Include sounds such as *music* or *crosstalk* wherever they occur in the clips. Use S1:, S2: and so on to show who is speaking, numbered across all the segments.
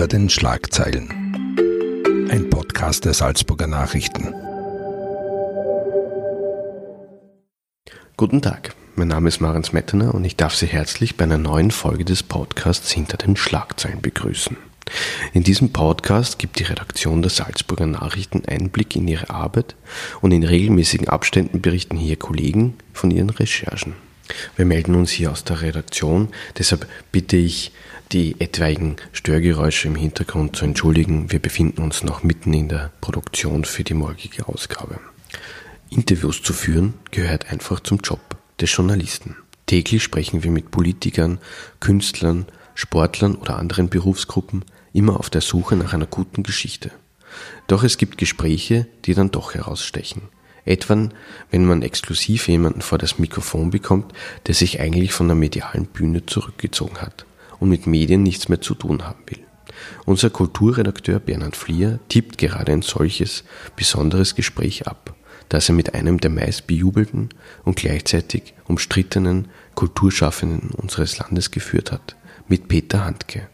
S1: Hinter den Schlagzeilen. Ein Podcast der Salzburger Nachrichten.
S2: Guten Tag, mein Name ist Marens Mettener und ich darf Sie herzlich bei einer neuen Folge des Podcasts Hinter den Schlagzeilen begrüßen. In diesem Podcast gibt die Redaktion der Salzburger Nachrichten Einblick in ihre Arbeit und in regelmäßigen Abständen berichten hier Kollegen von ihren Recherchen. Wir melden uns hier aus der Redaktion, deshalb bitte ich, die etwaigen Störgeräusche im Hintergrund zu entschuldigen. Wir befinden uns noch mitten in der Produktion für die morgige Ausgabe. Interviews zu führen gehört einfach zum Job des Journalisten. Täglich sprechen wir mit Politikern, Künstlern, Sportlern oder anderen Berufsgruppen, immer auf der Suche nach einer guten Geschichte. Doch es gibt Gespräche, die dann doch herausstechen. Etwa, wenn man exklusiv jemanden vor das Mikrofon bekommt, der sich eigentlich von der medialen Bühne zurückgezogen hat und mit Medien nichts mehr zu tun haben will. Unser Kulturredakteur Bernhard Flier tippt gerade ein solches besonderes Gespräch ab, das er mit einem der meist bejubelten und gleichzeitig umstrittenen Kulturschaffenden unseres Landes geführt hat, mit Peter Handke.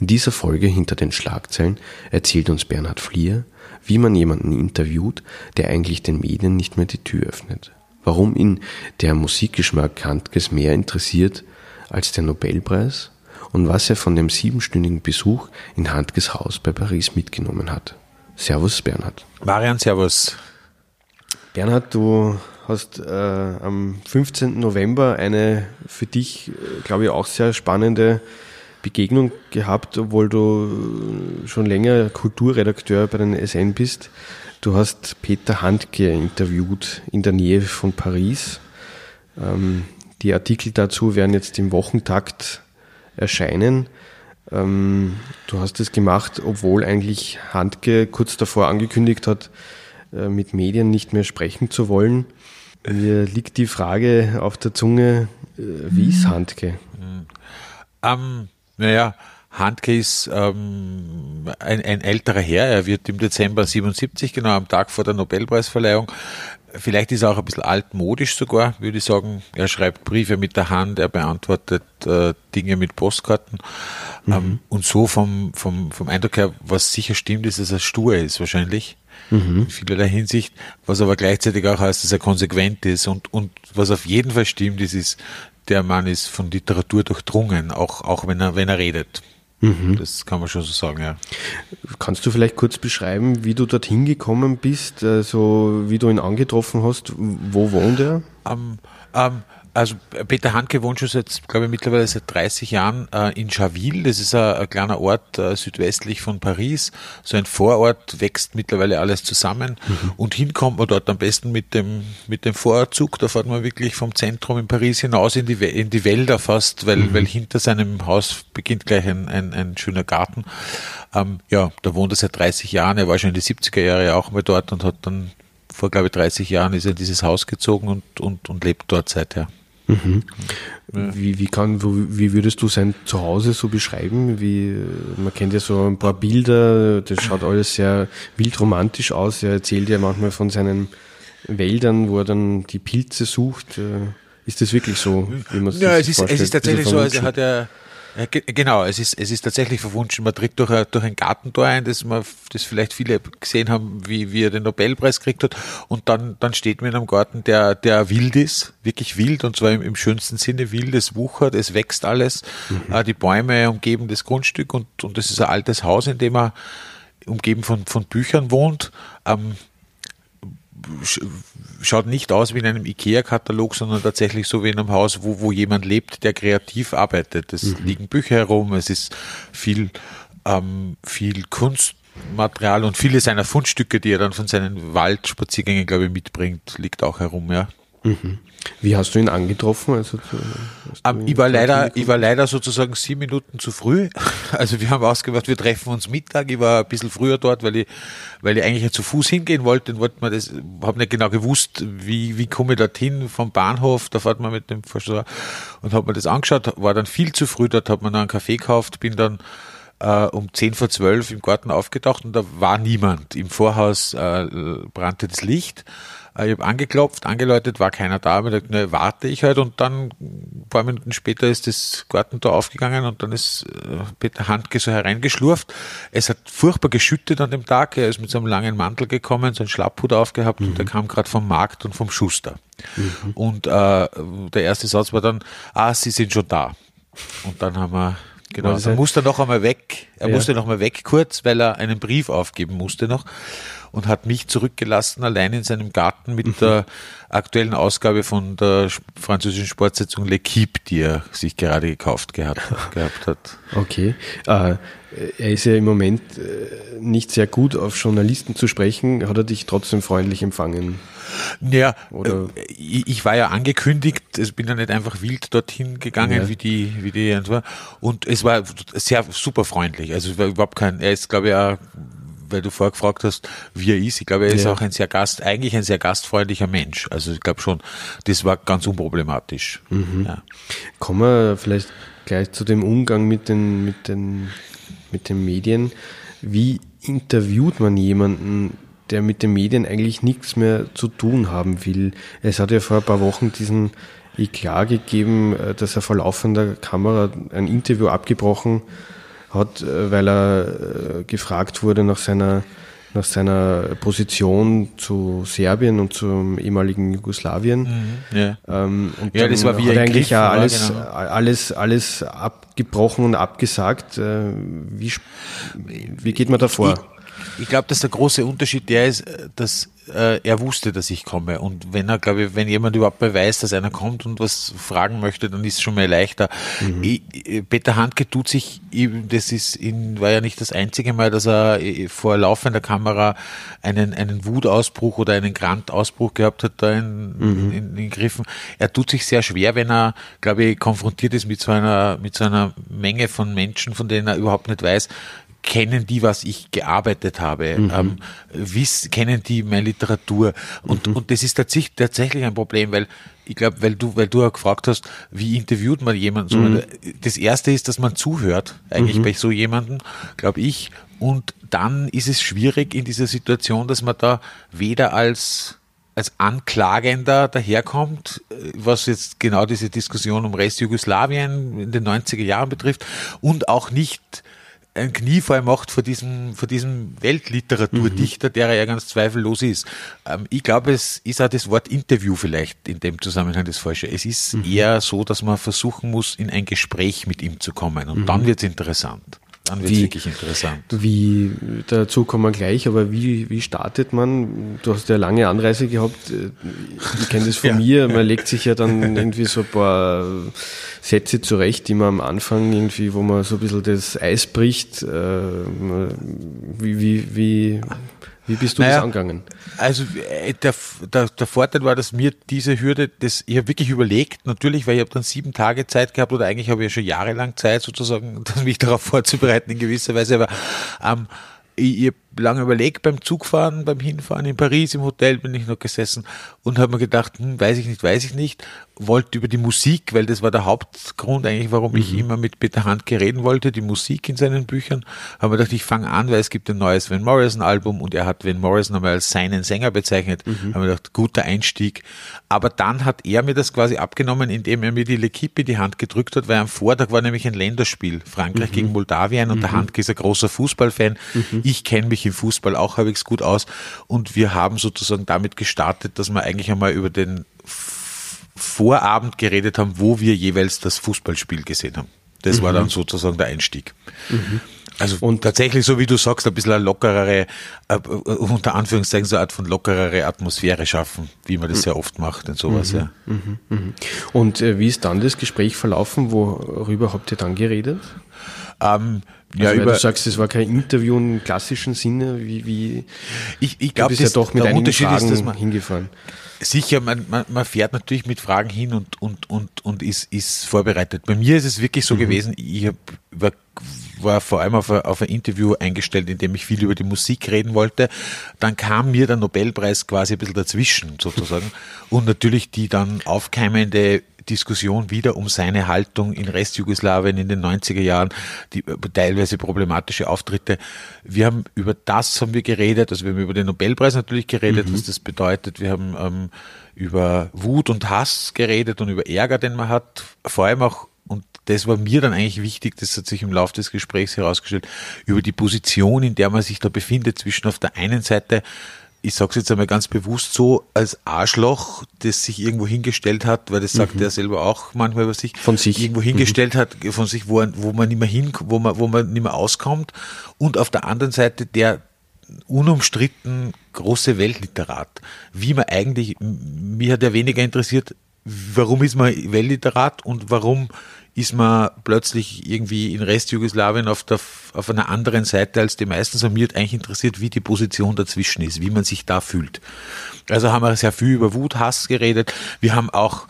S2: In dieser Folge hinter den Schlagzeilen erzählt uns Bernhard Flier, wie man jemanden interviewt, der eigentlich den Medien nicht mehr die Tür öffnet. Warum ihn der Musikgeschmack Handkes mehr interessiert als der Nobelpreis und was er von dem siebenstündigen Besuch in Handkes Haus bei Paris mitgenommen hat. Servus Bernhard.
S3: Marian, servus.
S2: Bernhard, du hast äh, am 15. November eine für dich, äh, glaube ich, auch sehr spannende Begegnung gehabt, obwohl du schon länger Kulturredakteur bei den SN bist. Du hast Peter Handke interviewt in der Nähe von Paris. Ähm, die Artikel dazu werden jetzt im Wochentakt erscheinen. Ähm, du hast es gemacht, obwohl eigentlich Handke kurz davor angekündigt hat, äh, mit Medien nicht mehr sprechen zu wollen. Mir liegt die Frage auf der Zunge, äh, wie ist Handke?
S3: Ähm, naja, Handke ist ähm, ein, ein älterer Herr. Er wird im Dezember 77, genau am Tag vor der Nobelpreisverleihung, Vielleicht ist er auch ein bisschen altmodisch sogar, würde ich sagen. Er schreibt Briefe mit der Hand, er beantwortet äh, Dinge mit Postkarten. Mhm. Ähm, und so vom, vom, vom Eindruck her, was sicher stimmt, ist, dass er stur ist wahrscheinlich. Mhm. In vielerlei Hinsicht. Was aber gleichzeitig auch heißt, dass er konsequent ist. Und, und was auf jeden Fall stimmt, ist, ist, der Mann ist von Literatur durchdrungen, auch, auch wenn er, wenn er redet. Mhm. Das kann man schon so sagen, ja.
S2: Kannst du vielleicht kurz beschreiben, wie du dorthin gekommen bist, also wie du ihn angetroffen hast? Wo wohnt er?
S3: Um, um, also Peter Handke wohnt schon seit, glaube ich, mittlerweile seit 30 Jahren äh, in Chaville. Das ist ein, ein kleiner Ort äh, südwestlich von Paris. So ein Vorort wächst mittlerweile alles zusammen. Mhm. Und hinkommt man dort am besten mit dem, mit dem Vorortzug. Da fährt man wirklich vom Zentrum in Paris hinaus in die, in die Wälder fast, weil, mhm. weil hinter seinem Haus beginnt gleich ein, ein, ein schöner Garten. Ähm, ja, da wohnt er seit 30 Jahren. Er war schon in die 70er Jahre auch mal dort und hat dann vor, glaube ich, 30 Jahren ist er in dieses Haus gezogen und, und, und lebt dort seither. Mhm.
S2: Wie, wie, kann, wie würdest du sein Zuhause so beschreiben? Wie, man kennt ja so ein paar Bilder, das schaut alles sehr wildromantisch aus. Er erzählt ja manchmal von seinen Wäldern, wo er dann die Pilze sucht. Äh, ist das wirklich so,
S3: wie man ja, es ist, vorstellt? Es ist tatsächlich so, also hat er ja, genau, es ist, es ist tatsächlich verwunschen. Man tritt durch ein, durch ein Gartentor ein, das, man, das vielleicht viele gesehen haben, wie, wie er den Nobelpreis gekriegt hat. Und dann, dann steht man in einem Garten, der, der wild ist, wirklich wild, und zwar im, im schönsten Sinne wild. Es wuchert, es wächst alles. Mhm. Äh, die Bäume umgeben das Grundstück und, und das ist ein altes Haus, in dem er umgeben von, von Büchern wohnt. Ähm, schaut nicht aus wie in einem IKEA-Katalog, sondern tatsächlich so wie in einem Haus, wo, wo jemand lebt, der kreativ arbeitet. Es mhm. liegen Bücher herum, es ist viel, ähm, viel Kunstmaterial und viele seiner Fundstücke, die er dann von seinen Waldspaziergängen, glaube ich, mitbringt, liegt auch herum, ja.
S2: Mhm. Wie hast du ihn angetroffen? Also,
S3: um, ich, war leider, ich war leider sozusagen sieben Minuten zu früh. *laughs* Also wir haben ausgemacht, wir treffen uns Mittag. Ich war ein bisschen früher dort, weil ich, weil ich eigentlich zu Fuß hingehen wollte. Dann wollte man das, habe nicht genau gewusst, wie, wie komme ich dorthin vom Bahnhof. Da fährt man mit dem Vorsteher und habe mir das angeschaut. War dann viel zu früh dort, habe mir dann einen Kaffee gekauft, bin dann äh, um zehn vor zwölf im Garten aufgetaucht und da war niemand. Im Vorhaus äh, brannte das Licht Äh, ich habe angeklopft, angeläutet, war keiner da. Ich gedacht, ne, warte ich halt und dann ein paar Minuten später ist das Gartentor aufgegangen und dann ist äh, Peter Handke so hereingeschlurft. Es hat furchtbar geschüttet an dem Tag. Er ist mit so einem langen Mantel gekommen, so einen Schlapphut aufgehabt mhm. und der kam gerade vom Markt und vom Schuster. Mhm. Und äh, der erste Satz war dann, ah, Sie sind schon da. Und dann haben wir Genau, dann musste er noch einmal weg. Er ja. musste noch mal weg kurz, weil er einen Brief aufgeben musste noch und hat mich zurückgelassen, allein in seinem Garten mit mhm. der aktuellen Ausgabe von der französischen Sportsitzung L'Equipe, die er sich gerade gekauft gehabt, *laughs* gehabt hat.
S2: Okay. Äh, er ist ja im Moment äh, nicht sehr gut auf Journalisten zu sprechen. Hat er dich trotzdem freundlich empfangen?
S3: Ja, Oder? Äh, ich war ja angekündigt, ich bin ja nicht einfach wild dorthin gegangen, ja. wie die, wie die, und es war sehr super freundlich. Also es war überhaupt kein, er ist glaube ich auch weil du vorgefragt hast, wie er ist. Ich glaube, er ist ja. auch ein sehr gast, eigentlich ein sehr gastfreundlicher Mensch. Also ich glaube schon, das war ganz unproblematisch.
S2: Mhm. Ja. Kommen wir vielleicht gleich zu dem Umgang mit den, mit den, mit den Medien. Wie interviewt man jemanden, der mit den Medien eigentlich nichts mehr zu tun haben will? Es hat ja vor ein paar Wochen diesen Eklat gegeben, äh, dass er vor laufender Kamera ein Interview abgebrochen hat hat, äh, weil er äh, gefragt wurde nach seiner, nach seiner Position zu Serbien und zum ehemaligen Jugoslawien. Mhm, ja. Ähm, und ja, das war wie hat er eigentlich ja alles, genau. alles, alles abgebrochen und abgesagt. Äh, wie, wie geht man da vor?
S3: Ich, glaube, dass der große Unterschied der ist, dass äh, er wusste, dass ich komme. Und wenn er, glaube ich, wenn jemand überhaupt beweist, dass einer kommt und was fragen möchte, dann ist es schon mal leichter. Mhm. Ich, Peter Handke tut sich, das ist in, war ja nicht das einzige Mal, dass er äh, vor laufender Kamera einen, einen Wutausbruch oder einen Grantausbruch gehabt hat da in, mhm. in, in Griffen. Er tut sich sehr schwer, wenn er, glaube ich, konfrontiert ist mit so einer, mit so einer Menge von Menschen, von denen er überhaupt nicht weiß, kennen die, was ich gearbeitet habe, mhm. ähm, wiss, kennen die meine Literatur. Und, mhm. und das ist tatsächlich, tatsächlich ein Problem, weil ich glaube, weil du, weil du ja gefragt hast, wie interviewt man jemanden? Mhm. Das erste ist, dass man zuhört, eigentlich mhm. bei so jemanden, glaube ich. Und dann ist es schwierig in dieser Situation, dass man da weder als als Anklagender daherkommt, was jetzt genau diese Diskussion um Restjugoslawien in den 90er Jahren betrifft und auch nicht ein Kniefall macht vor diesem, vor diesem Weltliteraturdichter, mhm. der er ja ganz zweifellos ist. Ähm, ich glaube, es ist auch das Wort Interview vielleicht in dem Zusammenhang das Falsche. Es ist mhm. eher so, dass man versuchen muss, in ein Gespräch mit ihm zu kommen und mhm. dann wird es interessant. Dann wird wirklich interessant.
S2: Wie, dazu kommen wir gleich, aber wie, wie startet man? Du hast ja lange Anreise gehabt. Ich kenne das von ja, mir. Man legt sich ja dann irgendwie so ein paar Sätze zurecht, die man am Anfang irgendwie, wo man so ein bisschen das Eis bricht. Äh, wie, wie, wie, wie bist du naja, das angegangen?
S3: Also äh, der, der, der Vorteil war, dass mir diese Hürde, das, ich habe wirklich überlegt, natürlich, weil ich habe dann sieben Tage Zeit gehabt oder eigentlich habe ich ja schon jahrelang Zeit sozusagen, *laughs* mich darauf vorzubereiten in gewisser Weise, aber ähm, ich, ich lange überlegt beim Zugfahren, beim Hinfahren in Paris im Hotel bin ich noch gesessen und habe mir gedacht, hm, weiß ich nicht, weiß ich nicht wollte über die Musik, weil das war der Hauptgrund eigentlich, warum mhm. ich immer mit Peter Handke reden wollte, die Musik in seinen Büchern. Habe mir gedacht, ich fange an, weil es gibt ein neues Van Morrison Album und er hat Van Morrison einmal als seinen Sänger bezeichnet. Mhm. Habe mir gedacht, guter Einstieg. Aber dann hat er mir das quasi abgenommen, indem er mir die L'Equipe in die Hand gedrückt hat, weil am Vortag war nämlich ein Länderspiel, Frankreich mhm. gegen Moldawien und der mhm. Handke ist ein großer Fußballfan. Mhm. Ich kenne mich im Fußball auch halbwegs gut aus und wir haben sozusagen damit gestartet, dass wir eigentlich einmal über den Vorabend geredet haben, wo wir jeweils das Fußballspiel gesehen haben. Das mhm. war dann sozusagen der Einstieg. Mhm. Also und tatsächlich, so wie du sagst, ein bisschen eine lockerere, äh, unter Anführungszeichen so eine Art von lockerere Atmosphäre schaffen, wie man das mhm. sehr oft macht und sowas, mhm. ja. Mhm.
S2: mhm. Und äh, wie ist dann das Gespräch verlaufen? Worüber habt ihr dann geredet? Ähm, ja, also, über, du sagst, es war kein Interview im klassischen Sinne, wie, wie
S3: ich, ich glaube, ja doch mit der Unterschied
S2: Fragen
S3: ist, dass man
S2: hingefahren.
S3: Sicher, man, man, man fährt natürlich mit Fragen hin und, und, und, und ist, ist vorbereitet. Bei mir ist es wirklich so mhm. gewesen, ich hab, war, war vor allem auf ein, auf ein Interview eingestellt, in dem ich viel über die Musik reden wollte. Dann kam mir der Nobelpreis quasi ein bisschen dazwischen sozusagen. und natürlich die dann aufkeimende Diskussion wieder um seine Haltung in Restjugoslawien in den 90er Jahren, die äh, teilweise problematische Auftritte. Wir haben über das haben wir geredet, also wir haben über den Nobelpreis natürlich geredet, mhm. was das bedeutet. Wir haben ähm, über Wut und Hass geredet und über Ärger, den man hat. Vor allem auch und das war mir dann eigentlich wichtig, das hat sich im Laufe des Gesprächs herausgestellt, über die Position, in der man sich da befindet, zwischen auf der einen Seite ich sage es jetzt einmal ganz bewusst so, als Arschloch, das sich irgendwo hingestellt hat, weil das sagt mhm. er selber auch manchmal über sich,
S2: von sich
S3: irgendwo hingestellt mhm. hat, von sich, wo, wo man nicht mehr hin, wo man, wo man nicht mehr auskommt, und auf der anderen Seite der unumstritten große Weltliterat. Wie man eigentlich, mich hat ja weniger interessiert, warum ist man Weltliterat und warum ist man plötzlich irgendwie in Restjugoslawien auf, der, auf einer anderen Seite als die meisten. So mir hat eigentlich interessiert, wie die Position dazwischen ist, wie man sich da fühlt. Also haben wir sehr viel über Wut, Hass geredet. Wir haben auch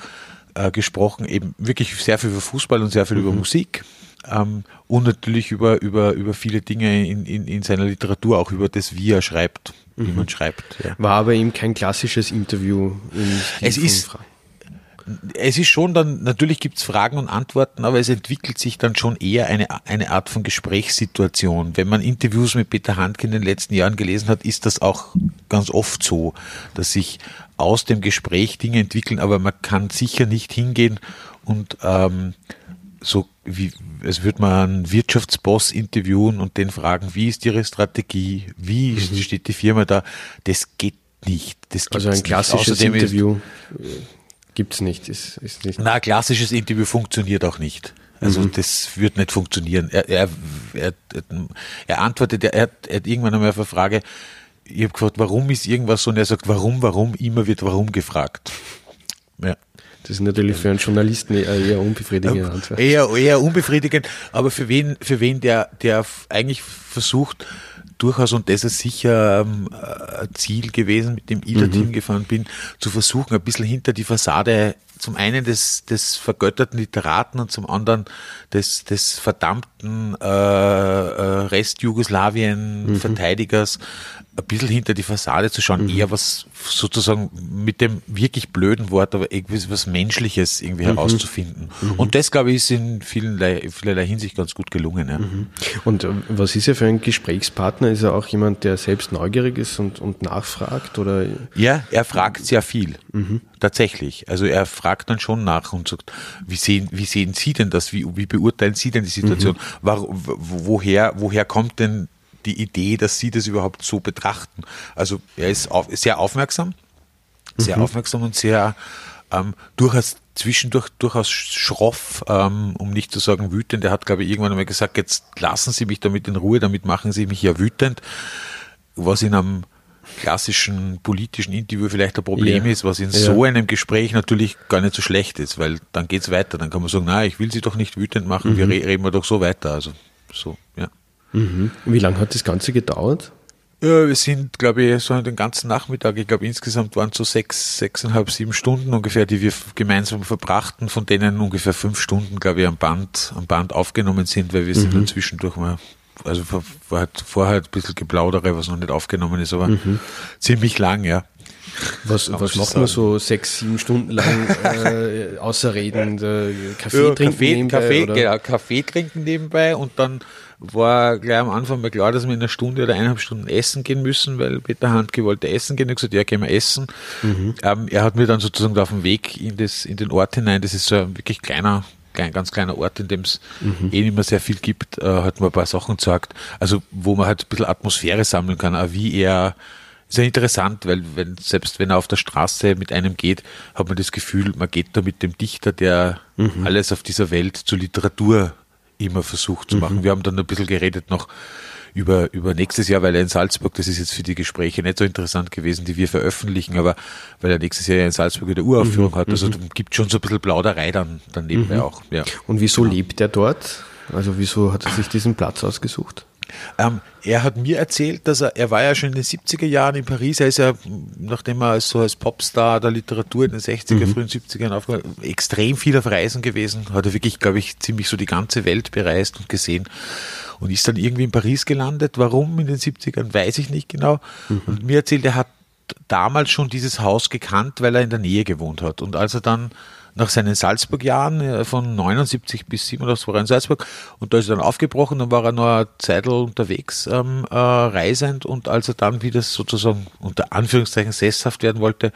S3: äh, gesprochen, eben wirklich sehr viel über Fußball und sehr viel mhm. über Musik. Ähm, und natürlich über, über, über viele Dinge in, in, in seiner Literatur, auch über das, wie er schreibt, wie mhm. man schreibt.
S2: Ja. War aber eben kein klassisches Interview.
S3: es ist, Fragen es ist schon dann, natürlich gibt es Fragen und Antworten, aber es entwickelt sich dann schon eher eine, eine Art von Gesprächssituation. Wenn man Interviews mit Peter Handke in den letzten Jahren gelesen hat, ist das auch ganz oft so, dass sich aus dem Gespräch Dinge entwickeln, aber man kann sicher nicht hingehen und ähm, so wie als würde man einen Wirtschaftsboss interviewen und den fragen, wie ist ihre Strategie, wie mhm. steht die Firma da, das geht nicht. Das
S2: also ein klassisches Interview Gibt es nicht, ist, ist nicht.
S3: Na, klassisches Interview funktioniert auch nicht. Also mhm. das wird nicht funktionieren. Er, er, er, er antwortet, er hat, er hat irgendwann einmal auf eine Frage, ich habe gefragt, warum ist irgendwas so? Und er sagt, warum, warum, immer wird warum gefragt.
S2: Ja. Das ist natürlich für einen Journalisten eher unbefriedigend.
S3: Antwort. Eher, eher unbefriedigend, aber für wen, für wen der, der eigentlich versucht, durchaus, und das ist sicher ähm, ein Ziel gewesen, mit dem ich mhm. gefahren bin, zu versuchen, ein bisschen hinter die Fassade zum einen des, des vergötterten Literaten und zum anderen des, des verdammten äh, äh, Rest-Jugoslawien-Verteidigers mhm ein bisschen hinter die Fassade zu schauen, mhm. eher was sozusagen mit dem wirklich blöden Wort, aber irgendwie was Menschliches irgendwie mhm. herauszufinden. Mhm. Und das, glaube ich, ist in vielerlei, vielerlei Hinsicht ganz gut gelungen. Ja. Mhm.
S2: Und äh, was ist er für ein Gesprächspartner? Ist er auch jemand, der selbst neugierig ist und, und nachfragt? Oder?
S3: Ja, er fragt sehr viel. Mhm. Tatsächlich. Also er fragt dann schon nach und sagt, wie sehen, wie sehen Sie denn das? Wie, wie beurteilen Sie denn die Situation? Mhm. War, woher, woher kommt denn die Idee, dass sie das überhaupt so betrachten. Also er ist auf, sehr aufmerksam, sehr mhm. aufmerksam und sehr ähm, durchaus zwischendurch durchaus schroff, ähm, um nicht zu sagen wütend. Er hat, glaube ich, irgendwann einmal gesagt, jetzt lassen Sie mich damit in Ruhe, damit machen Sie mich ja wütend. Was in einem klassischen politischen Interview vielleicht ein Problem ja. ist, was in ja. so einem Gespräch natürlich gar nicht so schlecht ist, weil dann geht es weiter. Dann kann man sagen, na, ich will Sie doch nicht wütend machen, mhm. wir reden wir doch so weiter. Also so, ja.
S2: Mhm. Wie lange hat das Ganze gedauert?
S3: Ja, wir sind, glaube ich, so den ganzen Nachmittag, ich glaube insgesamt waren es so sechs, sechseinhalb, sieben Stunden ungefähr, die wir gemeinsam verbrachten, von denen ungefähr fünf Stunden, glaube ich, am Band, am Band aufgenommen sind, weil wir mhm. sind dann zwischendurch mal, also war halt vorher ein bisschen geplaudere, was noch nicht aufgenommen ist, aber mhm. ziemlich lang, ja.
S2: Was, was macht man so sechs, sieben Stunden lang äh, *laughs* außer reden? Äh, Kaffee ja, trinken
S3: Kaffee, nebenbei? Kaffee, oder? Genau, Kaffee trinken nebenbei und dann war gleich am Anfang mal klar, dass wir in einer Stunde oder eineinhalb Stunden essen gehen müssen, weil Peter Handke wollte essen gehen. Ich habe gesagt, ja, gehen wir essen. Mhm. Ähm, er hat mir dann sozusagen auf dem Weg in, das, in den Ort hinein, das ist so ein wirklich kleiner, klein, ganz kleiner Ort, in dem es mhm. eh nicht mehr sehr viel gibt, äh, hat mir ein paar Sachen gesagt. Also, wo man halt ein bisschen Atmosphäre sammeln kann, auch wie er, ist ja interessant, weil wenn, selbst wenn er auf der Straße mit einem geht, hat man das Gefühl, man geht da mit dem Dichter, der mhm. alles auf dieser Welt zur Literatur immer versucht zu mhm. machen. Wir haben dann ein bisschen geredet noch über, über nächstes Jahr, weil er in Salzburg, das ist jetzt für die Gespräche nicht so interessant gewesen, die wir veröffentlichen, aber weil er nächstes Jahr in Salzburg eine Uraufführung mhm. hat, also mhm. gibt schon so ein bisschen Plauderei dann, dann nebenbei mhm. auch. Ja.
S2: Und wieso genau. lebt er dort? Also wieso hat er sich diesen Platz ausgesucht?
S3: Ähm, er hat mir erzählt, dass er, er war ja schon in den 70er Jahren in Paris, er ist ja, nachdem er so als Popstar der Literatur in den 60er, mhm. frühen 70er Jahren extrem viel auf Reisen gewesen, hat er wirklich, glaube ich, ziemlich so die ganze Welt bereist und gesehen und ist dann irgendwie in Paris gelandet. Warum in den 70ern, weiß ich nicht genau. Mhm. Und mir erzählt, er hat damals schon dieses Haus gekannt, weil er in der Nähe gewohnt hat. Und als er dann nach seinen Salzburg-Jahren äh, von 79 bis 87 war er in Salzburg und da ist er dann aufgebrochen, dann war er noch eine Zeit unterwegs, ähm, äh, reisend und als er dann wieder sozusagen unter Anführungszeichen sesshaft werden wollte,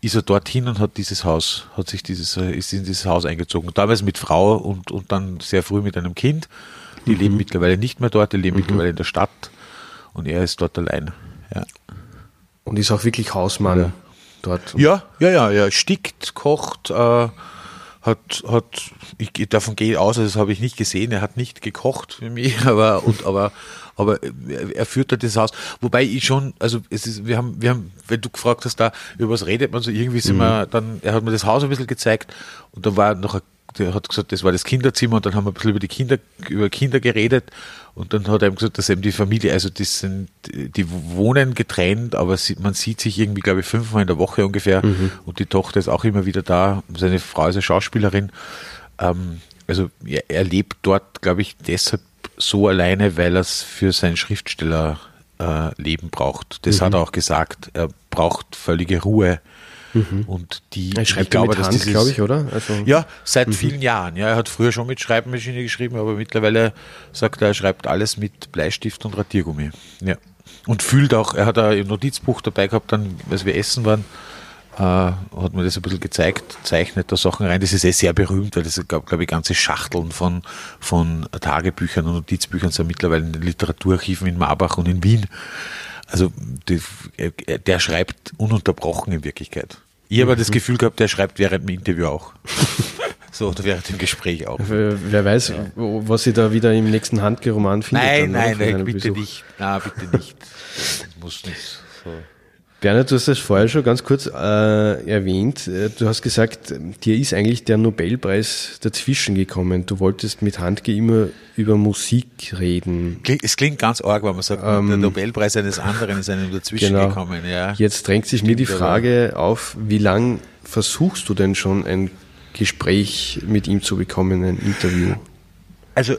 S3: ist er dorthin und hat dieses Haus, hat sich dieses, äh, ist in dieses Haus eingezogen. Damals mit Frau und, und dann sehr früh mit einem Kind. Die mhm. leben mittlerweile nicht mehr dort, die leben mhm. mittlerweile in der Stadt und er ist dort allein. Ja.
S2: Und ist auch wirklich Hausmann ja. Dort.
S3: Ja, ja, ja, ja. Stickt, kocht, äh, hat, hat, ich davon gehe aus, also das habe ich nicht gesehen, er hat nicht gekocht für mich, *laughs* aber, und, aber, aber er führt da das Haus. Wobei ich schon, also es ist, wir haben, wir haben, wenn du gefragt hast, da, über was redet man so, irgendwie sind mhm. wir dann, er hat mir das Haus ein bisschen gezeigt und da war noch ein der hat gesagt, das war das Kinderzimmer und dann haben wir ein bisschen über die Kinder, über Kinder geredet und dann hat er ihm gesagt, dass eben die Familie, also das sind, die wohnen getrennt, aber man sieht sich irgendwie, glaube ich, fünfmal in der Woche ungefähr mhm. und die Tochter ist auch immer wieder da, seine Frau ist eine Schauspielerin. Ähm, also er, er lebt dort, glaube ich, deshalb so alleine, weil er es für sein Schriftstellerleben äh, braucht. Das mhm. hat er auch gesagt. Er braucht völlige Ruhe
S2: Mhm. Und die, er schreibt ich glaube, mit Hand, glaube ich, oder?
S3: Also, ja, seit mhm. vielen Jahren. Ja, er hat früher schon mit Schreibmaschine geschrieben, aber mittlerweile sagt er, er schreibt alles mit Bleistift und Radiergummi. Ja. Und fühlt auch, er hat ein Notizbuch dabei gehabt, dann, als wir essen waren, äh, hat mir das ein bisschen gezeigt, zeichnet da Sachen rein. Das ist eh sehr berühmt, weil das gab, glaube ich, ganze Schachteln von, von Tagebüchern und Notizbüchern sind mittlerweile in den Literaturarchiven in Marbach und in Wien. Also die, der schreibt ununterbrochen in Wirklichkeit. Ich habe mhm. das Gefühl gehabt, der schreibt während dem Interview auch. *laughs* so, oder während dem Gespräch auch.
S2: Wer weiß, ja. was ich da wieder im nächsten Handgeroman finde.
S3: Nein, nein, nein, bitte Besuch. nicht. Nein, bitte nicht. Das *laughs* muss nicht. So.
S2: Bernhard, du hast das vorher schon ganz kurz äh, erwähnt. Äh, du hast gesagt, dir ist eigentlich der Nobelpreis dazwischen gekommen. Du wolltest mit Handke immer über Musik reden.
S3: Es klingt ganz arg, wenn man sagt, ähm, der Nobelpreis eines anderen ist einem dazwischen genau. gekommen. Ja.
S2: Jetzt drängt sich Stimmt, mir die Frage aber. auf, wie lang versuchst du denn schon ein Gespräch mit ihm zu bekommen, ein Interview?
S3: Also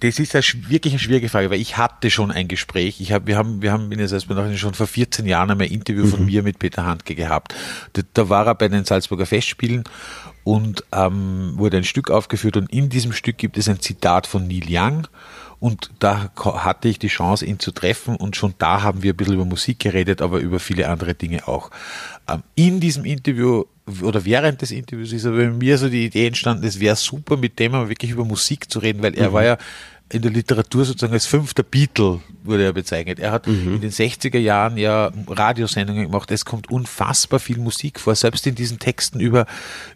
S3: das ist eine, wirklich eine schwierige Frage, weil ich hatte schon ein Gespräch. Ich hab, wir haben, wir haben in der Salzburger schon vor 14 Jahren einmal ein Interview mhm. von mir mit Peter Handke gehabt. Da, da, war er bei den Salzburger Festspielen und ähm, wurde ein Stück aufgeführt und in diesem Stück gibt es ein Zitat von Neil Young und da hatte ich die Chance, ihn zu treffen und schon da haben wir ein bisschen über Musik geredet, aber über viele andere Dinge auch. Ähm, in diesem Interview oder während des Interviews ist aber bei mir so die Idee entstanden, es wäre super, mit dem mal wirklich über Musik zu reden, weil er mhm. war ja in der Literatur sozusagen als fünfter Beatle wurde er bezeichnet. Er hat mhm. in den 60er Jahren ja Radiosendungen gemacht. Es kommt unfassbar viel Musik vor. Selbst in diesen Texten über,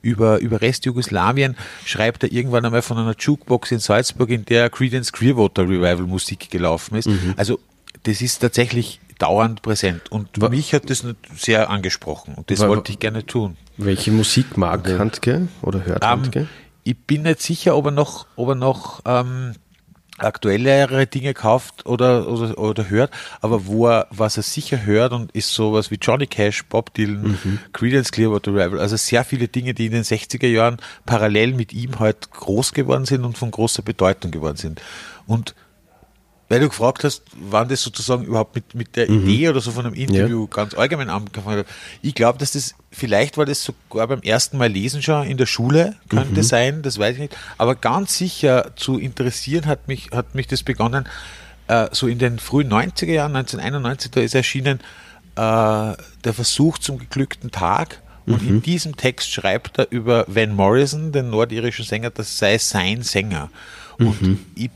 S3: über, über Restjugoslawien schreibt er irgendwann einmal von einer Jukebox in Salzburg, in der Creedence Clearwater Revival Musik gelaufen ist. Mhm. Also, das ist tatsächlich dauernd präsent. Und War, mich hat das sehr angesprochen und das War, wollte ich gerne tun.
S2: Welche Musik mag Handke oder hört ähm, Handke?
S3: ich bin nicht sicher, ob er noch, ob er noch ähm, aktuellere Dinge kauft oder, oder, oder hört, aber wo er, was er sicher hört und ist sowas wie Johnny Cash, Bob Dylan, mhm. Creedence Clearwater Revival, also sehr viele Dinge, die in den 60er Jahren parallel mit ihm halt groß geworden sind und von großer Bedeutung geworden sind. Und weil du gefragt hast, wann das sozusagen überhaupt mit, mit der mhm. Idee oder so von einem Interview ja. ganz allgemein angefangen hat. Ich glaube, dass das, vielleicht war das sogar beim ersten Mal lesen schon in der Schule, könnte mhm. sein, das weiß ich nicht. Aber ganz sicher zu interessieren hat mich, hat mich das begonnen, äh, so in den frühen 90er Jahren, 1991, da ist erschienen äh, der Versuch zum geglückten Tag. Und mhm. in diesem Text schreibt er über Van Morrison, den nordirischen Sänger, das sei sein Sänger. Und mhm. ich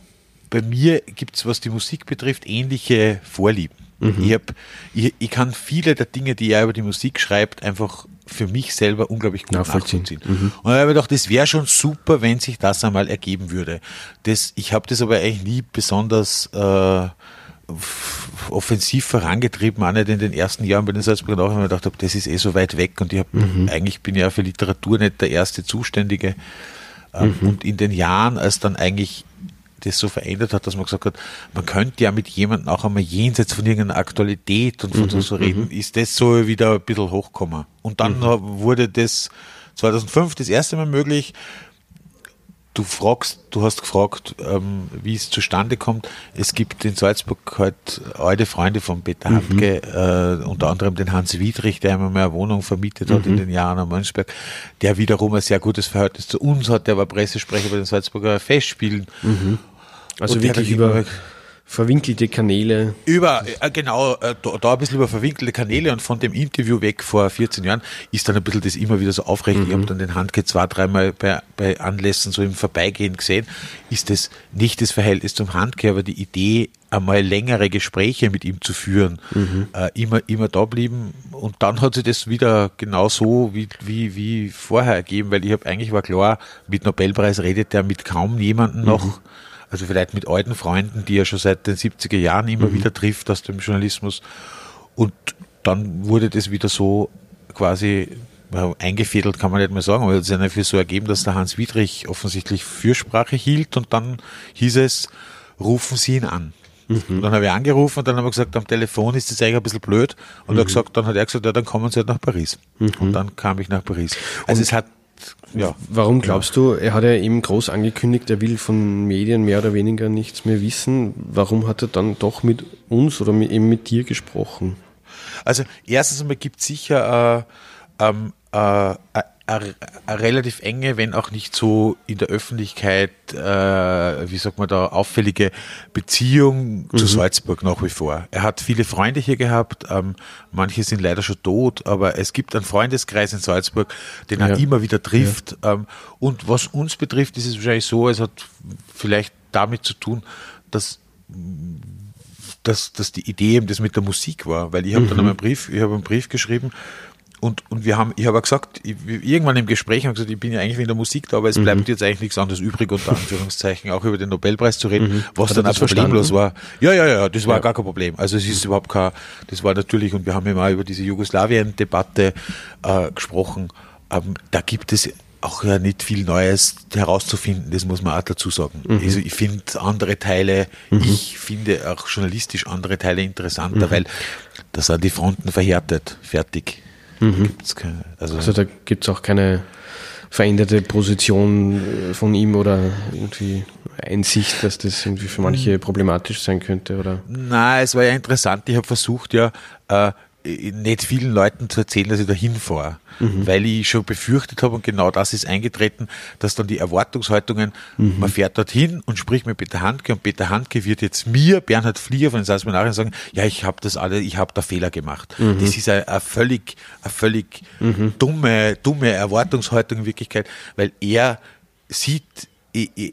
S3: bei mir gibt es, was die Musik betrifft, ähnliche Vorlieben. Mhm. Ich, hab, ich, ich, kann viele der Dinge, die er über die Musik schreibt, einfach für mich selber unglaublich gut nachvollziehen. nachvollziehen. Mhm. Und ich habe gedacht, das wäre schon super, wenn sich das einmal ergeben würde. Das, ich habe das aber eigentlich nie besonders äh, offensiv vorangetrieben, auch nicht in den ersten Jahren bei den Salzburger Nachrichten, weil ich gedacht habe, das ist eh so weit weg und ich habe mhm. eigentlich bin ja für Literatur nicht der erste Zuständige. Ähm, mhm. Und in den Jahren, als dann eigentlich das so verändert hat, dass man gesagt hat, man könnte ja mit jemandem auch einmal jenseits von irgendeiner Aktualität und von mhm, so reden, mhm. ist das so wieder ein bisschen hochgekommen. Und dann mhm. wurde das 2005 das erste Mal möglich. du fragst, du hast gefragt, ähm, wie es zustande kommt. Es gibt in Salzburg halt alte Freunde von Peter mhm. Handke, äh, unter anderem den Hans Wiedrich, der immer mehr eine Wohnung vermietet hat mhm. in den Jahren am Mönchsberg, der wiederum ein sehr gutes Verhältnis zu uns hat, der war Pressesprecher bei den Salzburger Festspielen.
S2: Mhm. Also wirklich über verwinkelte Kanäle.
S3: Über, äh, genau, äh, da, da, ein bisschen über verwinkelte Kanäle und von dem Interview weg vor 14 Jahren ist dann ein bisschen das immer wieder so aufrecht. Mhm. Ich habe dann den Handke zwei, dreimal bei, bei Anlässen so im Vorbeigehen gesehen. Ist das nicht das Verhältnis zum Handke, aber die Idee, einmal längere Gespräche mit ihm zu führen, mhm. äh, immer, immer da blieben. Und dann hat sich das wieder genau so wie, wie, wie vorher ergeben, weil ich habe eigentlich war klar, mit Nobelpreis redet er mit kaum jemandem noch. Also vielleicht mit alten Freunden, die er schon seit den 70er Jahren immer mhm. wieder trifft aus dem Journalismus. Und dann wurde das wieder so quasi eingefädelt, kann man nicht mehr sagen, aber es ist einfach so ergeben, dass der Hans Wiedrich offensichtlich Fürsprache hielt und dann hieß es, rufen Sie ihn an. Mhm. dann habe ich angerufen und dann haben wir gesagt, am Telefon ist das eigentlich ein bisschen blöd. Und mhm. er gesagt, dann hat er gesagt, ja, dann kommen Sie halt nach Paris. Mhm. Und dann kam ich nach Paris. Also und es hat
S2: ja. Warum glaubst du, er hat ja eben groß angekündigt, er will von Medien mehr oder weniger nichts mehr wissen. Warum hat er dann doch mit uns oder mit, eben mit dir gesprochen?
S3: Also erstens einmal gibt es sicher äh, ähm, äh, eine relativ enge, wenn auch nicht so in der Öffentlichkeit, äh, wie sagt man da, auffällige Beziehung mhm. zu Salzburg nach wie vor. Er hat viele Freunde hier gehabt, ähm, manche sind leider schon tot, aber es gibt einen Freundeskreis in Salzburg, den er immer wieder trifft. Ja. Ähm, und was uns betrifft, ist es wahrscheinlich so, es hat vielleicht damit zu tun, dass dass, dass die Idee eben das mit der Musik war, weil ich habe mhm. dann einen Brief, ich habe einen Brief geschrieben und, und wir haben, ich habe gesagt, ich, irgendwann im Gespräch habe ich gesagt, ich bin ja eigentlich wegen der Musik da, aber es mhm. bleibt jetzt eigentlich nichts anderes übrig, unter *laughs* Anführungszeichen, auch über den Nobelpreis zu reden, mhm. was Hat dann auch problemlos war. Ja, ja, ja, das war ja. gar kein Problem. Also es ist mhm. überhaupt kein, das war natürlich, und wir haben ja mal über diese Jugoslawien-Debatte äh, gesprochen, ähm, da gibt es auch ja nicht viel Neues herauszufinden, das muss man auch dazu sagen. Mhm. Also ich finde andere Teile, mhm. ich finde auch journalistisch andere Teile interessanter, mhm. weil da sind die Fronten verhärtet, fertig.
S2: Mhm. Keine, also, also, da gibt es auch keine veränderte Position äh, von ihm oder irgendwie Einsicht, dass das irgendwie für manche mhm. problematisch sein könnte, oder?
S3: Nein, es war ja interessant. Ich habe versucht, ja, äh, nicht vielen Leuten zu erzählen, dass ich da hinfahre, mhm. weil ich schon befürchtet habe und genau das ist eingetreten, dass dann die Erwartungshaltungen, mhm. man fährt dorthin und spricht mit Peter Handke und Peter Handke wird jetzt mir, Bernhard Flieger von den Salzmann sagen, ja, ich habe das alle, ich habe da Fehler gemacht. Mhm. Das ist eine, eine völlig, eine völlig mhm. dumme, dumme Erwartungshaltung in Wirklichkeit, weil er sieht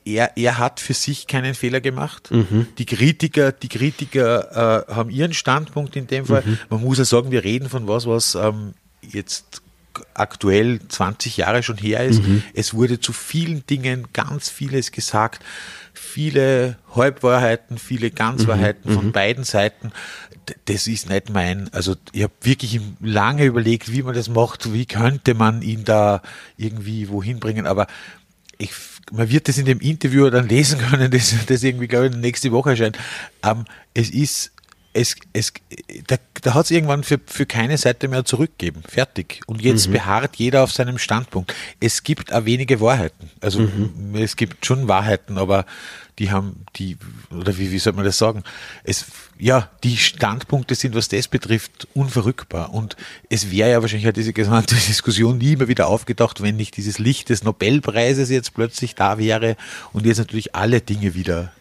S3: er, er hat für sich keinen Fehler gemacht. Mhm. Die Kritiker, die Kritiker äh, haben ihren Standpunkt in dem Fall. Mhm. Man muss ja sagen, wir reden von was, was ähm, jetzt aktuell 20 Jahre schon her ist. Mhm. Es wurde zu vielen Dingen ganz vieles gesagt. Viele Halbwahrheiten, viele Ganzwahrheiten mhm. von mhm. beiden Seiten. Das ist nicht mein, also ich habe wirklich lange überlegt, wie man das macht, wie könnte man ihn da irgendwie wohin bringen, aber ich man wird das in dem Interview dann lesen *laughs* können, das, das irgendwie, glaube ich, nächste Woche erscheint. Ähm, es ist, es, es, da, da hat es irgendwann für, für keine Seite mehr zurückgegeben. Fertig. Und jetzt mhm. beharrt jeder auf seinem Standpunkt. Es gibt auch wenige Wahrheiten. Also mhm. es gibt schon Wahrheiten, aber die haben die, oder wie, wie soll man das sagen? Es, ja, die Standpunkte sind, was das betrifft, unverrückbar. Und es wäre ja wahrscheinlich halt diese gesamte *laughs* Diskussion nie mehr wieder aufgetaucht, wenn nicht dieses Licht des Nobelpreises jetzt plötzlich da wäre und jetzt natürlich alle Dinge wieder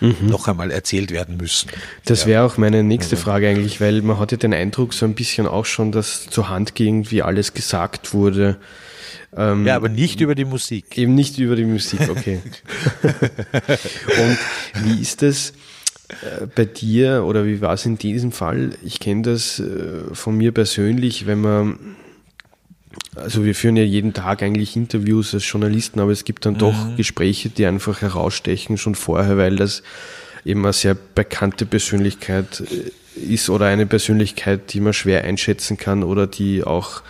S3: mhm. noch einmal erzählt werden müssen.
S2: Das wäre auch meine nächste Frage eigentlich, weil man hatte den Eindruck so ein bisschen auch schon, dass zur Hand irgendwie alles gesagt wurde.
S3: Ähm, ja, aber nicht über die Musik.
S2: Eben nicht über die Musik, okay. *laughs* Und wie ist das äh, bei dir oder wie war es in diesem Fall? Ich kenne das äh, von mir persönlich, wenn man also wir führen ja jeden Tag eigentlich Interviews als Journalisten, aber es gibt dann doch mhm. Gespräche, die einfach herausstechen schon vorher, weil das eben eine sehr bekannte Persönlichkeit äh, ist oder eine Persönlichkeit, die man schwer einschätzen kann oder die auch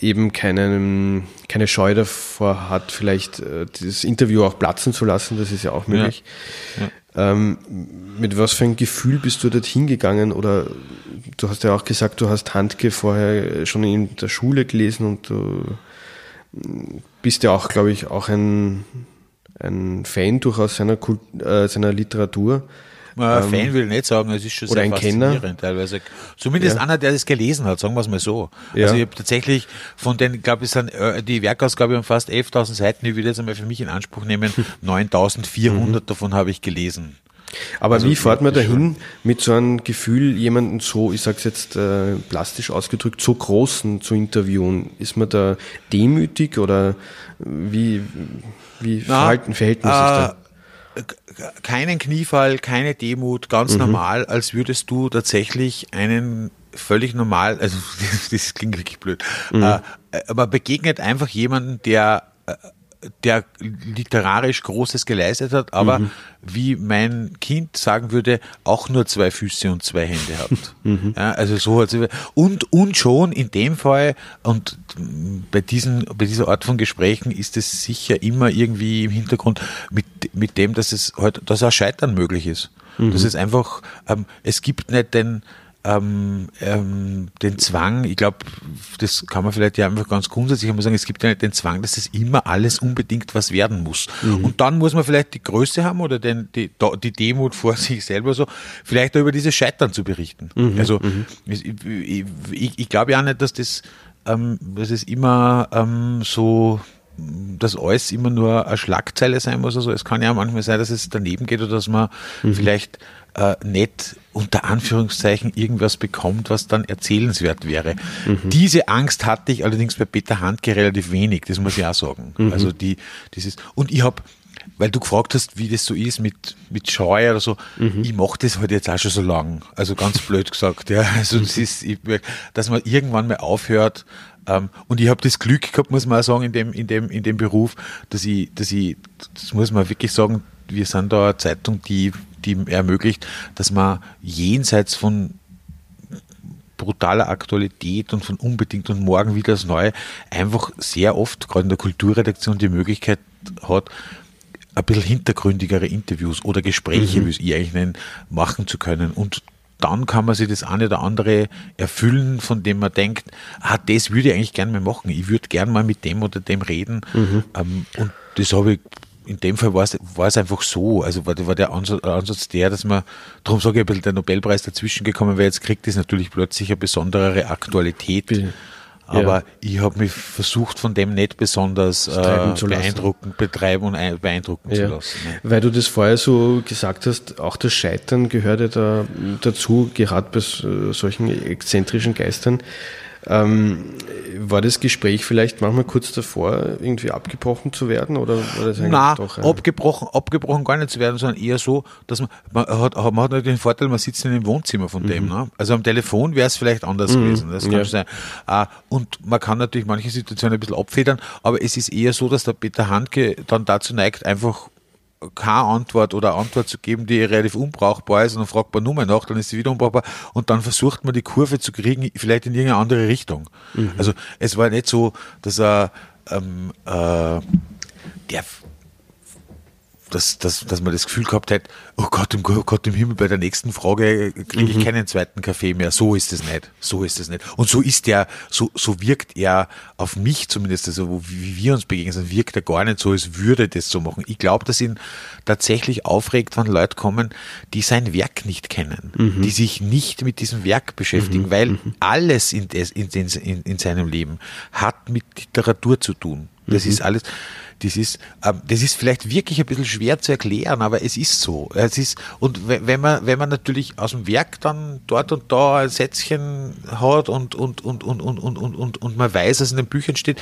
S2: eben keinen, keine Scheu davor hat, vielleicht äh, das Interview auch platzen zu lassen, das ist ja auch möglich. Ja. Ja. Ähm, mit was für ein Gefühl bist du dorthin gegangen? Oder du hast ja auch gesagt, du hast Handke vorher schon in der Schule gelesen und du bist ja auch, glaube ich, auch ein, ein Fan durchaus seiner, Kult, äh, seiner Literatur.
S3: Ähm, Fan will ich nicht sagen, es ist schon
S2: sehr faszinierend
S3: Kenner. teilweise. Zumindest ja. einer, der das gelesen hat, sagen wir es mal so. Ja. Also ich habe tatsächlich von den, glaube ich, sind äh, die Werkausgabe um fast 11.000 Seiten, ich will jetzt einmal für mich in Anspruch nehmen, *laughs* 9.400 mhm. davon habe ich gelesen.
S2: Aber also wie fährt man dahin mit so einem Gefühl, jemanden so, ich sage es jetzt äh, plastisch ausgedrückt, so großen zu interviewen? Ist man da demütig oder wie, wie Na, verhalten, verhält man sich da?
S3: Äh, keinen Kniefall, keine Demut, ganz mhm. normal, als würdest du tatsächlich einen völlig normal, also *laughs* das, klingt wirklich blöd, mhm. äh, aber begegnet einfach jemanden, der äh, der literarisch Großes geleistet hat, aber mhm. wie mein Kind sagen würde, auch nur zwei Füße und zwei Hände hat. *laughs* Mhm. Ja, also so hat sie, und, und schon in dem Fall, und bei diesen, bei dieser Art von Gesprächen ist es sicher immer irgendwie im Hintergrund mit, mit dem, dass es halt, dass auch Scheitern möglich ist. Mhm. Das ist einfach, ähm, es gibt nicht den, ähm, ähm, den Zwang, ich glaube, das kann man vielleicht ja einfach ganz grundsätzlich einmal sagen, es gibt ja nicht den Zwang, dass es immer alles unbedingt was werden muss. Mhm. Und dann muss man vielleicht die Größe haben oder den, die, die Demut vor *laughs* sich selber so, vielleicht auch über dieses Scheitern zu berichten. Mhm. Also mhm. ich, ich, ich, ich glaube ja nicht, dass das, ähm, dass es immer ähm, so dass alles immer nur eine Schlagzeile sein muss. Also es kann ja manchmal sein, dass es daneben geht oder dass man mhm. vielleicht äh, nicht unter Anführungszeichen irgendwas bekommt, was dann erzählenswert wäre. Mhm. Diese Angst hatte ich allerdings bei Peter Handke relativ wenig, das muss ich auch sagen. Mhm. Also die, dieses, und ich habe weil du gefragt hast, wie das so ist mit, mit Scheu oder so. Mhm. Ich mache das halt jetzt auch schon so lang. Also ganz blöd gesagt. Ja. Also das ist, ich, dass man irgendwann mal aufhört. Ähm, und ich habe das Glück gehabt, muss man auch sagen, in dem, in dem, in dem Beruf, dass ich, dass ich, das muss man wirklich sagen, wir sind da eine Zeitung, die die ermöglicht, dass man jenseits von brutaler Aktualität und von unbedingt und morgen wieder das Neue einfach sehr oft, gerade in der Kulturredaktion, die Möglichkeit hat, ein bisschen hintergründigere Interviews oder Gespräche, mhm. wie es ich eigentlich nennen, machen zu können. Und dann kann man sich das eine oder andere erfüllen, von dem man denkt, ah, das würde ich eigentlich gerne mal machen. Ich würde gerne mal mit dem oder dem reden. Mhm. Ähm, und das habe ich in dem Fall war es, war es einfach so. Also war, war der Ansatz der, dass man, darum sage ich ein bisschen, der Nobelpreis dazwischen gekommen wäre, jetzt kriegt es natürlich plötzlich eine besondere Aktualität. Ja. Aber ich habe mich versucht, von dem nicht besonders äh, beeindruckend betreiben und beeindrucken ja. zu lassen. Ne?
S2: Weil du das vorher so gesagt hast, auch das Scheitern gehört ja da dazu, gerade bei solchen exzentrischen Geistern. Ähm, war das Gespräch vielleicht manchmal kurz davor, irgendwie abgebrochen zu werden? Oder war das
S3: eigentlich Nein, doch, ja? abgebrochen, abgebrochen gar nicht zu werden, sondern eher so, dass man, man hat, man hat natürlich den Vorteil, man sitzt in dem Wohnzimmer von mhm. dem. Ne? Also am Telefon wäre es vielleicht anders mhm. gewesen. Das kann ja. sein. Uh, und man kann natürlich manche Situationen ein bisschen abfedern, aber es ist eher so, dass der Peter Handke dann dazu neigt, einfach keine Antwort oder Antwort zu geben, die relativ unbrauchbar ist und dann fragt man nur mal nach, dann ist sie wieder unbrauchbar und dann versucht man die Kurve zu kriegen, vielleicht in irgendeine andere Richtung. Mhm. Also es war nicht so, dass er ähm, äh, der dass, dass, dass man das Gefühl gehabt hat, oh Gott, im, oh Gott im Himmel, bei der nächsten Frage kriege ich mhm. keinen zweiten Kaffee mehr. So ist es nicht. So ist es nicht. Und so ist der, so, so wirkt er auf mich zumindest, also wie wir uns begegnen, also wirkt er gar nicht so, als würde das so machen. Ich glaube, dass ihn tatsächlich aufregt, wenn Leute kommen, die sein Werk nicht kennen, mhm. die sich nicht mit diesem Werk beschäftigen, mhm. weil mhm. alles in, in, in, in seinem Leben hat mit Literatur zu tun. Das mhm. ist alles das ist, ähm, das ist vielleicht wirklich ein bisschen schwer zu erklären, aber es ist so. Es ist, und wenn man, wenn man natürlich aus dem Werk dann dort und da ein Sätzchen hat und, und, und, und, und, und, und, und man weiß, was in den Büchern steht,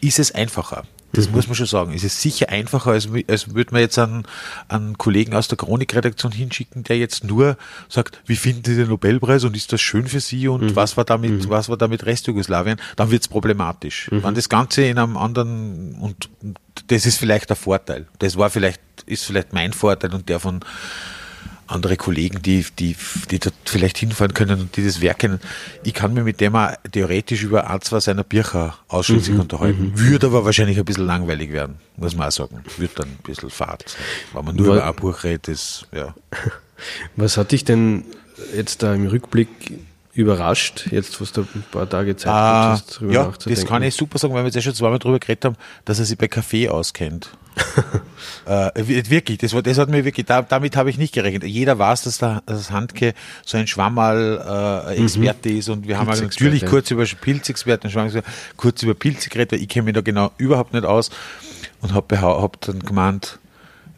S3: ist es einfacher. Das mhm. muss man schon sagen. Es ist sicher einfacher, als, als würde man jetzt einen, einen Kollegen aus der Chronikredaktion hinschicken, der jetzt nur sagt, wie finden Sie den Nobelpreis und ist das schön für Sie und mhm. was war damit, mhm. was war damit Restjugoslawien, dann wird es problematisch. Mhm. Wenn das Ganze in einem anderen und das ist vielleicht der Vorteil. Das war vielleicht, ist vielleicht mein Vorteil und der von andere Kollegen, die, die, die dort vielleicht hinfahren können und die das Werk kennen. Ich kann mir mit dem auch theoretisch über ein, zwei seiner Bücher ausschließlich mhm, unterhalten. Mhm. Würde aber wahrscheinlich ein bisschen langweilig werden, muss man auch sagen. Wird dann ein bisschen fad. Wenn man nur was, über ein Buch redet, ist, ja. *laughs*
S2: Was hat dich denn jetzt da im Rückblick überrascht, jetzt was du ein paar Tage Zeit
S3: ah, hast, drüber Ja, das kann ich super sagen, weil wir jetzt ja schon zweimal drüber geredet haben, dass er sich bei Kaffee auskennt. *laughs* äh, wirklich, das, das hat mir wirklich, da, damit habe ich nicht gerechnet. Jeder weiß, dass der dass Handke so ein Schwammerl-Experte äh, mhm. ist und wir haben natürlich kurz über Pilzexperten, kurz über Pilze geredet, weil ich kenne mich da genau überhaupt nicht aus und habe hab dann gemeint,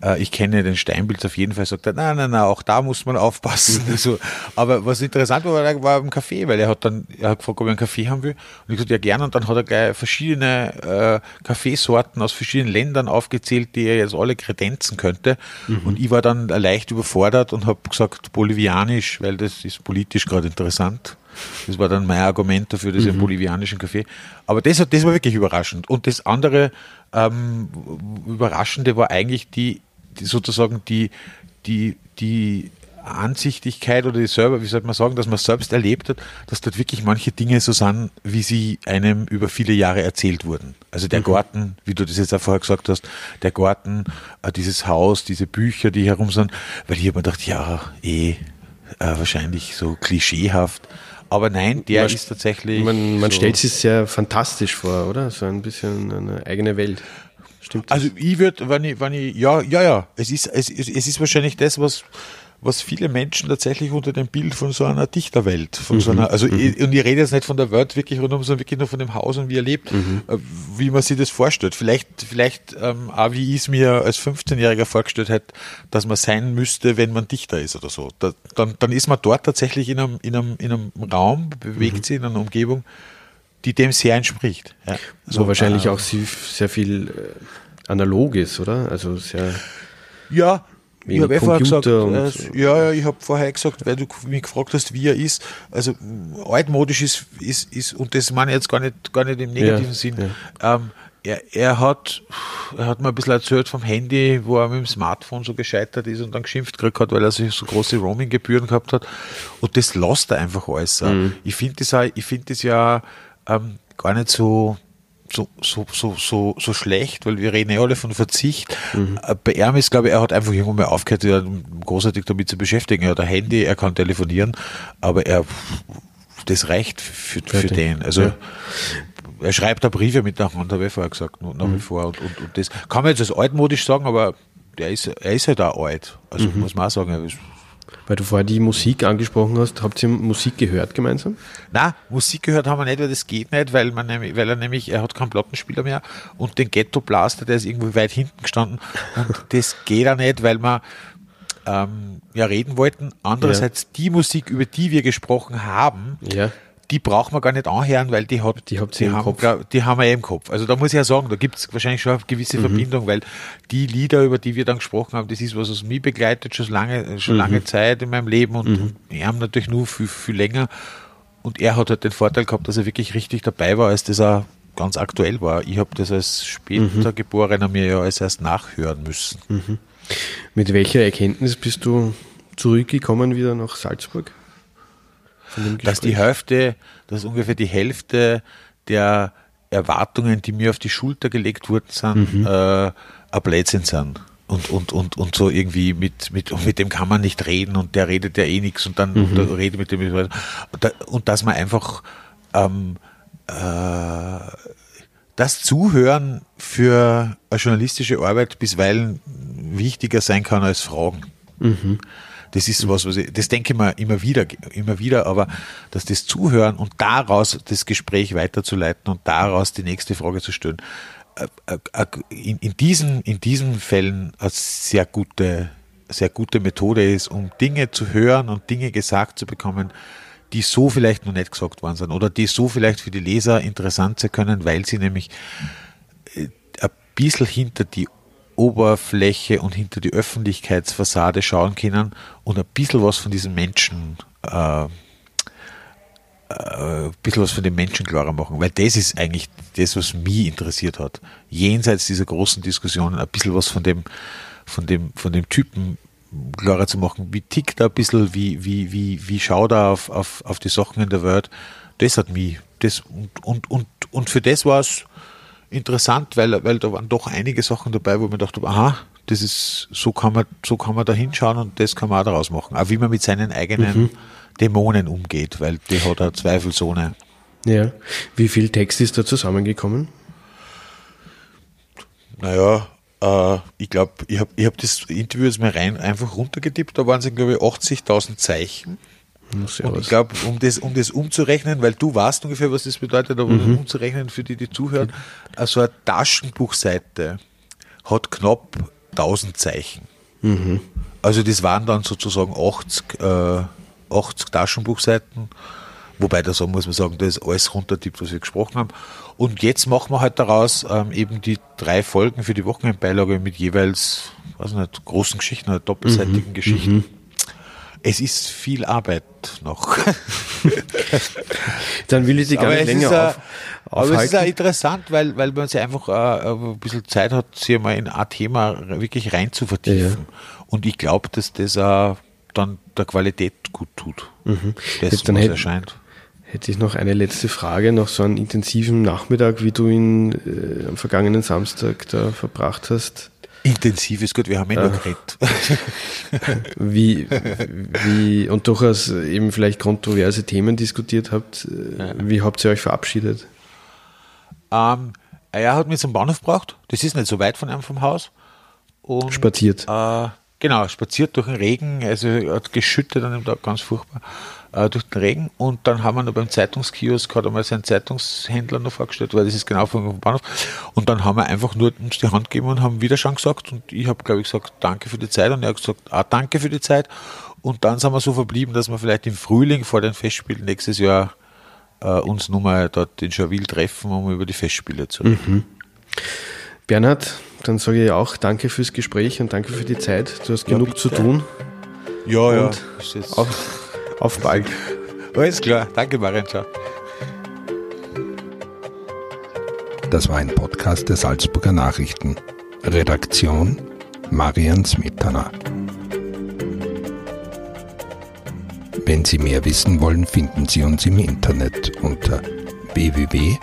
S3: äh, ich kenne den Steinbild auf jeden Fall, sagt er, nein, nein, nein, auch da muss man aufpassen. *laughs* also, aber was interessant war, war, im Café, weil er hat dann, er hat gefragt, ob er einen Kaffee haben will. Und ich gesagt, ja gerne. Und dann hat er gleich verschiedene äh, Kaffeesorten aus verschiedenen Ländern aufgezählt, die er jetzt alle kredenzen könnte. Mhm. Und ich war dann leicht überfordert und habe gesagt, bolivianisch, weil das ist politisch gerade interessant. Das war dann mein Argument dafür, das mhm. bolivianischen Kaffee. Aber das, das war wirklich überraschend. Und das andere ähm, Überraschende war eigentlich die die, sozusagen die, die, die Ansichtigkeit oder die selber, wie sollte man sagen, dass man selbst erlebt hat, dass dort wirklich manche Dinge so sind, wie sie einem über viele Jahre erzählt wurden. Also der mhm. Garten, wie du das jetzt auch vorher gesagt hast, der Garten, äh, dieses Haus, diese Bücher, die herum sind, weil ich habe mir gedacht, ja, eh, äh, wahrscheinlich so klischeehaft. Aber nein, der man, ist tatsächlich.
S2: Man, man so stellt sich sehr fantastisch vor, oder? So ein bisschen eine eigene Welt.
S3: Stimmt das? Also ich würde, wenn ich, wenn ich, ja, ja, ja, es ist, es, es ist wahrscheinlich das, was, was viele Menschen tatsächlich unter dem Bild von so einer Dichterwelt, von mhm. so einer, also mhm. ich, und ich rede jetzt nicht von der Welt wirklich rundum, sondern wirklich nur von dem Haus und wie er lebt, mhm. Äh, wie man sich das vorstellt. Vielleicht, vielleicht ähm, auch wie ich es mir als 15-Jähriger vorgestellt hätte, dass man sein müsste, wenn man Dichter ist oder so. Da, dann, dann ist man dort tatsächlich in einem, in einem, in einem Raum, bewegt mhm. sich in einer Umgebung, die dem sehr entspricht.
S2: Ja. So Wo wahrscheinlich äh, auch sehr viel äh, analog ist, oder? Also sehr.
S3: Ja, ich habe eh vorher gesagt, äh, ja, ja, ich habe vorher gesagt, weil du mich gefragt hast, wie er ist. Also altmodisch ist, ist, ist und das meine ich jetzt gar nicht, gar nicht im negativen ja, Sinn. Ja. Ähm, er, er, hat, er hat mir ein bisschen erzählt vom Handy, wo er mit dem Smartphone so gescheitert ist und dann geschimpft gekriegt hat, weil er sich so große Roaming-Gebühren gehabt hat. Und das lässt er einfach alles. Mhm. Ich finde das, ich find das ja ähm, gar nicht so, so, so, so, so, so schlecht, weil wir reden ja alle von Verzicht. Mhm. Bei ihm ist, glaube ich, er hat einfach irgendwann mal aufgehört, ja, großartig damit zu beschäftigen. Er hat ein Handy, er kann telefonieren, aber er, das reicht für, für den. Also, ja. er schreibt da Briefe miteinander, habe ich vorher gesagt, nach wie mhm. vor. Und, und, und das kann man jetzt als altmodisch sagen, aber der ist, er ist halt auch alt. Also, mhm. muss man auch sagen, er ist
S2: weil du vorher die Musik angesprochen hast, habt ihr Musik gehört gemeinsam?
S3: Na, Musik gehört haben wir nicht, weil das geht nicht, weil, man nämlich, weil er nämlich, er hat keinen Plattenspieler mehr und den Ghetto Blaster, der ist irgendwo weit hinten gestanden und *laughs* das geht auch nicht, weil wir ähm, ja reden wollten. Andererseits ja. die Musik, über die wir gesprochen haben, ja die braucht man gar nicht anhören, weil die hat,
S2: die, die,
S3: haben, Kopf. die haben wir im Kopf. Also da muss ich ja sagen, da gibt es wahrscheinlich schon eine gewisse mhm. Verbindung, weil die Lieder, über die wir dann gesprochen haben, das ist was, was mich begleitet schon lange, schon mhm. lange Zeit in meinem Leben und, mhm. wir haben natürlich nur viel, viel länger. Und er hat halt den Vorteil gehabt, dass er wirklich richtig dabei war, als das er ganz aktuell war. Ich habe das als später mhm. Geborener mir ja als erst nachhören müssen.
S2: Mhm. Mit welcher Erkenntnis bist du zurückgekommen wieder nach Salzburg?
S3: Dass die Hälfte, dass ungefähr die Hälfte der Erwartungen, die mir auf die Schulter gelegt wurden, sind, mhm. äh, ein Blödsinn sind. Und, und, und, und so irgendwie mit, mit, mit dem kann man nicht reden und der redet ja eh nichts und dann mhm. und redet mit dem. Und, da, und dass man einfach ähm, äh, das Zuhören für eine journalistische Arbeit bisweilen wichtiger sein kann als Fragen. Mhm. Das ist was, was ich, das denke ich mir immer wieder, immer wieder, aber dass das Zuhören und daraus das Gespräch weiterzuleiten und daraus die nächste Frage zu stellen, äh, äh, äh, in, in diesen, in diesen Fällen eine sehr gute, sehr gute Methode ist, um Dinge zu hören und Dinge gesagt zu bekommen, die so vielleicht noch nicht gesagt worden sind oder die so vielleicht für die Leser interessant sein können, weil sie nämlich ein bisschen hinter die Oberfläche und hinter die Öffentlichkeitsfassade schauen können und ein bisschen was von diesen Menschen, äh, äh, ein bisschen was von den Menschen klarer machen, weil das ist eigentlich das, was mich interessiert hat. Jenseits dieser großen Diskussionen ein bisschen was von dem, von dem, von dem Typen klarer zu machen. Wie tickt er ein bisschen, wie, wie, wie, wie schaut er auf, auf, auf die Sachen in der Welt? Das hat mich, das, und, und, und, und für das war es, interessant, weil, weil da waren doch einige Sachen dabei, wo man dachte, aha, das ist, so kann man, so kann man da hinschauen und das kann man auch daraus machen. Auch wie man mit seinen eigenen mhm. Dämonen umgeht, weil die hat er zweifelsohne.
S2: Ja. Wie viel Text ist da zusammengekommen?
S3: Naja, äh, ich glaube, ich habe ich hab das Interview jetzt mal rein einfach runtergetippt, da waren es, glaube ich, 80.000 Zeichen. Und ich glaube, um das, um das umzurechnen, weil du weißt ungefähr, was das bedeutet, aber mhm. umzurechnen für die, die zuhören, also eine Taschenbuchseite hat knapp 1000 Zeichen. Mhm. Also das waren dann sozusagen 80, äh, 80 Taschenbuchseiten, wobei da so muss man sagen, da ist alles runtertippt, was wir gesprochen haben. Und jetzt machen wir halt daraus ähm, eben die drei Folgen für die Wochenendbeilage mit jeweils, weiß nicht, großen Geschichten oder doppelseitigen mhm. Geschichten. Es ist viel Arbeit noch. *laughs*
S2: Dann will ich sie gar
S3: aber
S2: nicht länger
S3: ist, auf, aufhalten. Aber es ist auch interessant, weil, weil man sich einfach äh, ein bisschen Zeit hat, sich mal in ein Thema wirklich rein zu vertiefen. Ja. Und ich glaube, dass das auch dann der Qualität gut tut. Mhm.
S2: Das, dann hätte, erscheint. Hätte ich noch eine letzte Frage, nach so einem intensiven Nachmittag, wie du ihn äh, am vergangenen Samstag da verbracht hast.
S3: Intensiv ist gut, wir haben ja nur geredet. *laughs*
S2: wie, wie, und durchaus eben vielleicht kontroverse Themen diskutiert habt. Wie habt ihr euch verabschiedet?
S3: Ähm, er hat mich zum Bahnhof gebracht. Das ist nicht so weit von einem vom Haus.
S2: Und, Spaziert.
S3: Äh, genau, spaziert durch den Regen. Also hat geschüttet an dem Tag, ganz furchtbar äh, durch den Regen und dann haben wir noch beim Zeitungskiosk hat einmal seinen Zeitungshändler noch vorgestellt, weil das ist genau vom Bahnhof und dann haben wir einfach nur uns die Hand gegeben und haben Wiederschauen gesagt und ich habe glaube ich gesagt, danke für die Zeit und er hat gesagt, ah, danke für die Zeit und dann sind wir so verblieben, dass wir vielleicht im Frühling vor den Festspielen nächstes Jahr äh, uns nochmal dort in Schawil treffen, um über die Festspiele zu reden. Mhm.
S2: Bernhard, dann sage ich auch danke fürs Gespräch und danke für die Zeit. Du hast ja, genug bitte. zu tun.
S3: Ja, und
S2: ja. Auf, auf bald. *laughs*
S3: Alles klar. Danke, Marian. Ciao.
S1: Das war ein Podcast der Salzburger Nachrichten. Redaktion Marian Smetana. Wenn Sie mehr wissen wollen, finden Sie uns im Internet unter www.sn.at.